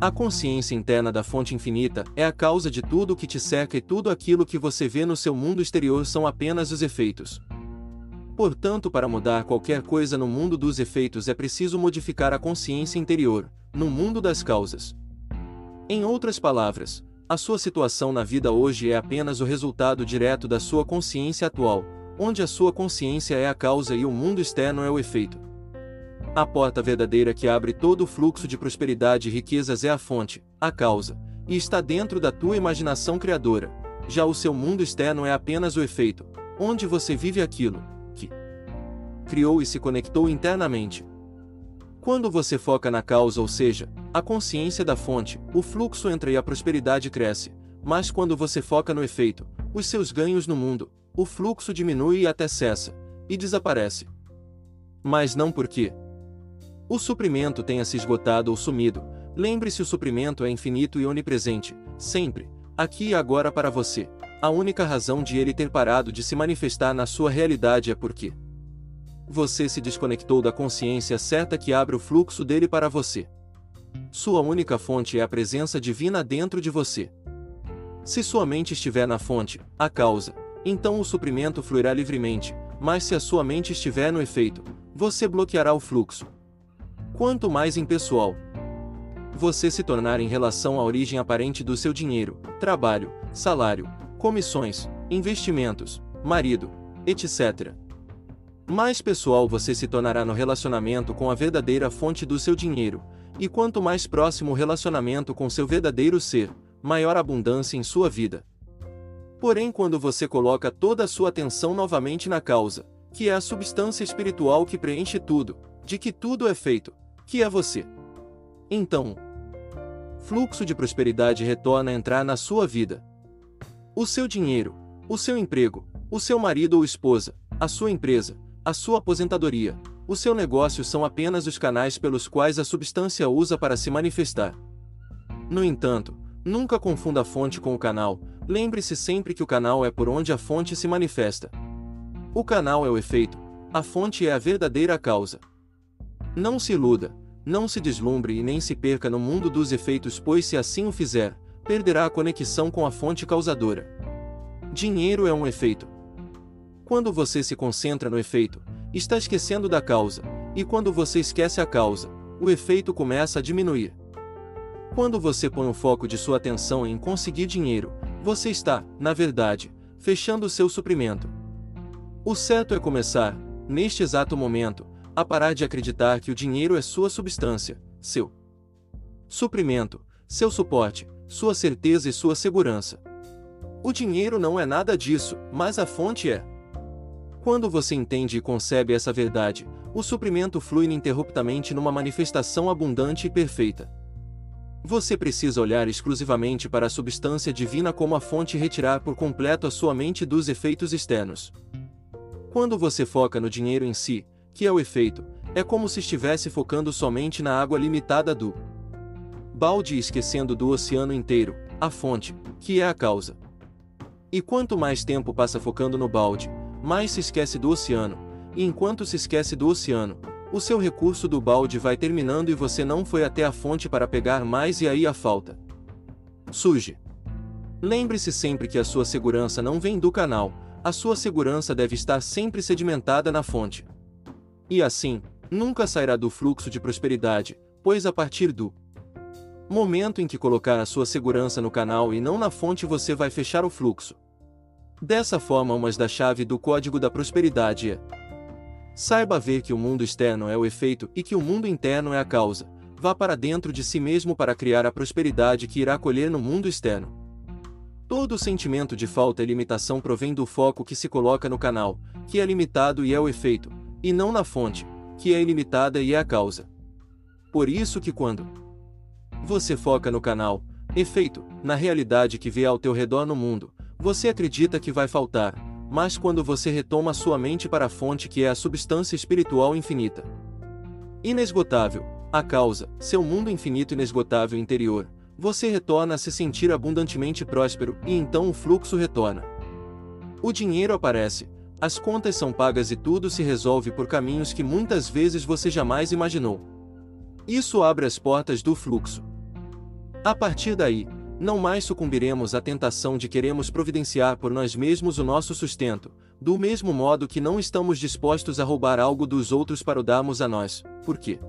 A consciência interna da fonte infinita é a causa de tudo o que te cerca e tudo aquilo que você vê no seu mundo exterior são apenas os efeitos. Portanto, para mudar qualquer coisa no mundo dos efeitos é preciso modificar a consciência interior, no mundo das causas. Em outras palavras, a sua situação na vida hoje é apenas o resultado direto da sua consciência atual, onde a sua consciência é a causa e o mundo externo é o efeito. A porta verdadeira que abre todo o fluxo de prosperidade e riquezas é a fonte, a causa, e está dentro da tua imaginação criadora. Já o seu mundo externo é apenas o efeito, onde você vive aquilo que criou e se conectou internamente. Quando você foca na causa, ou seja, a consciência da fonte, o fluxo entra e a prosperidade cresce, mas quando você foca no efeito, os seus ganhos no mundo, o fluxo diminui e até cessa, e desaparece. Mas não porque o suprimento tenha se esgotado ou sumido, lembre-se: o suprimento é infinito e onipresente, sempre, aqui e agora para você. A única razão de ele ter parado de se manifestar na sua realidade é porque você se desconectou da consciência certa que abre o fluxo dele para você. Sua única fonte é a presença divina dentro de você. Se sua mente estiver na fonte, a causa, então o suprimento fluirá livremente, mas se a sua mente estiver no efeito, você bloqueará o fluxo. Quanto mais impessoal você se tornar em relação à origem aparente do seu dinheiro, trabalho, salário, comissões, investimentos, marido, etc mais pessoal você se tornará no relacionamento com a verdadeira fonte do seu dinheiro, e quanto mais próximo o relacionamento com seu verdadeiro ser, maior abundância em sua vida. Porém, quando você coloca toda a sua atenção novamente na causa, que é a substância espiritual que preenche tudo, de que tudo é feito, que é você. Então, fluxo de prosperidade retorna a entrar na sua vida. O seu dinheiro, o seu emprego, o seu marido ou esposa, a sua empresa, a sua aposentadoria, o seu negócio são apenas os canais pelos quais a substância usa para se manifestar. No entanto, nunca confunda a fonte com o canal, lembre-se sempre que o canal é por onde a fonte se manifesta. O canal é o efeito, a fonte é a verdadeira causa. Não se iluda, não se deslumbre e nem se perca no mundo dos efeitos, pois se assim o fizer, perderá a conexão com a fonte causadora. Dinheiro é um efeito. Quando você se concentra no efeito, está esquecendo da causa, e quando você esquece a causa, o efeito começa a diminuir. Quando você põe o foco de sua atenção em conseguir dinheiro, você está, na verdade, fechando seu suprimento. O certo é começar, neste exato momento, a parar de acreditar que o dinheiro é sua substância, seu suprimento, seu suporte, sua certeza e sua segurança. O dinheiro não é nada disso, mas a fonte é. Quando você entende e concebe essa verdade, o suprimento flui ininterruptamente numa manifestação abundante e perfeita. Você precisa olhar exclusivamente para a substância divina como a fonte e retirar por completo a sua mente dos efeitos externos. Quando você foca no dinheiro em si, que é o efeito, é como se estivesse focando somente na água limitada do balde e esquecendo do oceano inteiro, a fonte, que é a causa. E quanto mais tempo passa focando no balde, mais se esquece do oceano, e enquanto se esquece do oceano, o seu recurso do balde vai terminando e você não foi até a fonte para pegar mais e aí a falta. Surge. Lembre-se sempre que a sua segurança não vem do canal, a sua segurança deve estar sempre sedimentada na fonte. E assim, nunca sairá do fluxo de prosperidade, pois a partir do momento em que colocar a sua segurança no canal e não na fonte você vai fechar o fluxo. Dessa forma, umas da chave do código da prosperidade é: Saiba ver que o mundo externo é o efeito e que o mundo interno é a causa. Vá para dentro de si mesmo para criar a prosperidade que irá colher no mundo externo. Todo sentimento de falta e limitação provém do foco que se coloca no canal, que é limitado e é o efeito, e não na fonte, que é ilimitada e é a causa. Por isso que quando Você foca no canal, efeito, na realidade que vê ao teu redor no mundo. Você acredita que vai faltar, mas quando você retoma sua mente para a fonte que é a substância espiritual infinita, inesgotável, a causa, seu mundo infinito inesgotável interior, você retorna a se sentir abundantemente próspero e então o fluxo retorna. O dinheiro aparece, as contas são pagas e tudo se resolve por caminhos que muitas vezes você jamais imaginou. Isso abre as portas do fluxo. A partir daí, não mais sucumbiremos à tentação de queremos providenciar por nós mesmos o nosso sustento, do mesmo modo que não estamos dispostos a roubar algo dos outros para o darmos a nós. Por quê?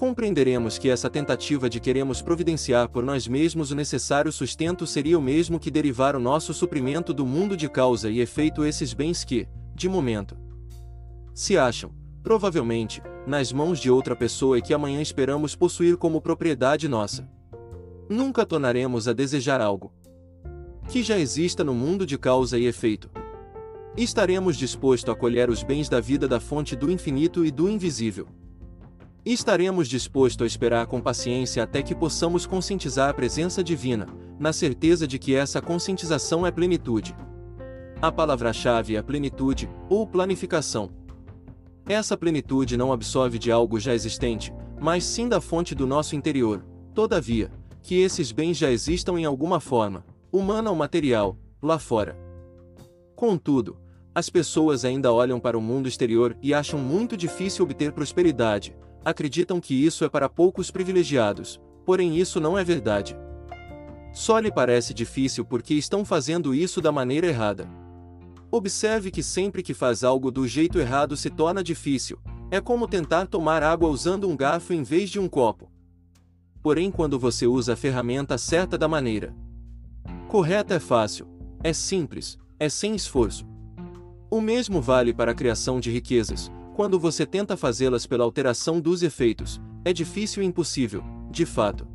Compreenderemos que essa tentativa de queremos providenciar por nós mesmos o necessário sustento seria o mesmo que derivar o nosso suprimento do mundo de causa e efeito esses bens que, de momento, se acham, provavelmente, nas mãos de outra pessoa e que amanhã esperamos possuir como propriedade nossa. Nunca tornaremos a desejar algo que já exista no mundo de causa e efeito. Estaremos dispostos a colher os bens da vida da fonte do infinito e do invisível. Estaremos dispostos a esperar com paciência até que possamos conscientizar a presença divina, na certeza de que essa conscientização é plenitude. A palavra-chave é plenitude, ou planificação. Essa plenitude não absorve de algo já existente, mas sim da fonte do nosso interior. Todavia, que esses bens já existam em alguma forma, humana ou material, lá fora. Contudo, as pessoas ainda olham para o mundo exterior e acham muito difícil obter prosperidade, acreditam que isso é para poucos privilegiados, porém isso não é verdade. Só lhe parece difícil porque estão fazendo isso da maneira errada. Observe que sempre que faz algo do jeito errado se torna difícil, é como tentar tomar água usando um garfo em vez de um copo porém quando você usa a ferramenta certa da maneira correta é fácil, é simples, é sem esforço. O mesmo vale para a criação de riquezas, quando você tenta fazê-las pela alteração dos efeitos, é difícil e impossível, de fato.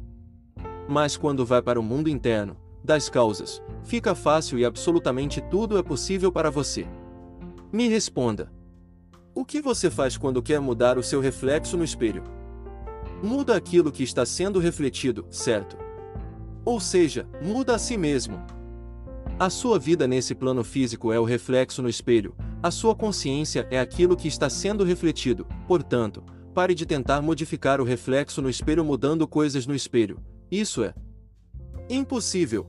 Mas quando vai para o mundo interno, das causas, fica fácil e absolutamente tudo é possível para você. Me responda. O que você faz quando quer mudar o seu reflexo no espelho? muda aquilo que está sendo refletido, certo? Ou seja, muda a si mesmo. A sua vida nesse plano físico é o reflexo no espelho, a sua consciência é aquilo que está sendo refletido, portanto, pare de tentar modificar o reflexo no espelho mudando coisas no espelho. Isso é impossível.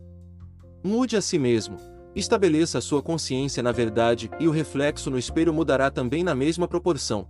Mude a si mesmo, estabeleça a sua consciência na verdade e o reflexo no espelho mudará também na mesma proporção.